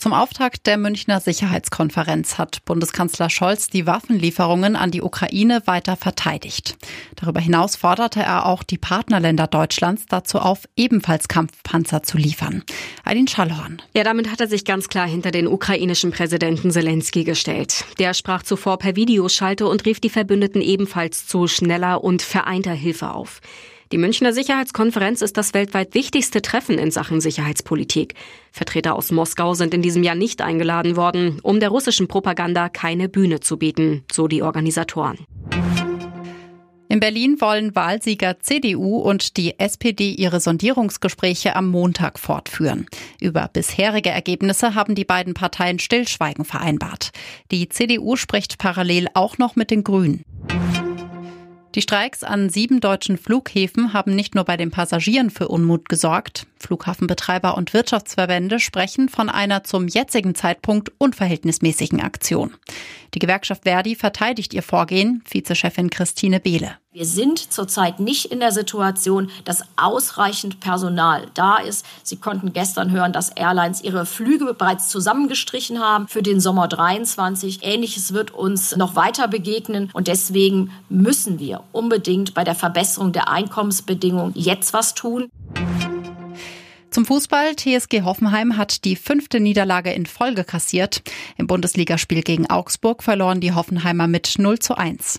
Zum Auftakt der Münchner Sicherheitskonferenz hat Bundeskanzler Scholz die Waffenlieferungen an die Ukraine weiter verteidigt. Darüber hinaus forderte er auch die Partnerländer Deutschlands dazu auf, ebenfalls Kampfpanzer zu liefern. Eileen Schallhorn. Ja, damit hat er sich ganz klar hinter den ukrainischen Präsidenten Zelensky gestellt. Der sprach zuvor per Videoschalte und rief die Verbündeten ebenfalls zu schneller und vereinter Hilfe auf. Die Münchner Sicherheitskonferenz ist das weltweit wichtigste Treffen in Sachen Sicherheitspolitik. Vertreter aus Moskau sind in diesem Jahr nicht eingeladen worden, um der russischen Propaganda keine Bühne zu bieten, so die Organisatoren. In Berlin wollen Wahlsieger CDU und die SPD ihre Sondierungsgespräche am Montag fortführen. Über bisherige Ergebnisse haben die beiden Parteien Stillschweigen vereinbart. Die CDU spricht parallel auch noch mit den Grünen. Die Streiks an sieben deutschen Flughäfen haben nicht nur bei den Passagieren für Unmut gesorgt. Flughafenbetreiber und Wirtschaftsverbände sprechen von einer zum jetzigen Zeitpunkt unverhältnismäßigen Aktion. Die Gewerkschaft Verdi verteidigt ihr Vorgehen, Vizechefin Christine Behle. Wir sind zurzeit nicht in der Situation, dass ausreichend Personal da ist. Sie konnten gestern hören, dass Airlines ihre Flüge bereits zusammengestrichen haben für den Sommer 23. Ähnliches wird uns noch weiter begegnen und deswegen müssen wir unbedingt bei der Verbesserung der Einkommensbedingungen jetzt was tun. Zum Fußball. TSG Hoffenheim hat die fünfte Niederlage in Folge kassiert. Im Bundesligaspiel gegen Augsburg verloren die Hoffenheimer mit 0 zu 1.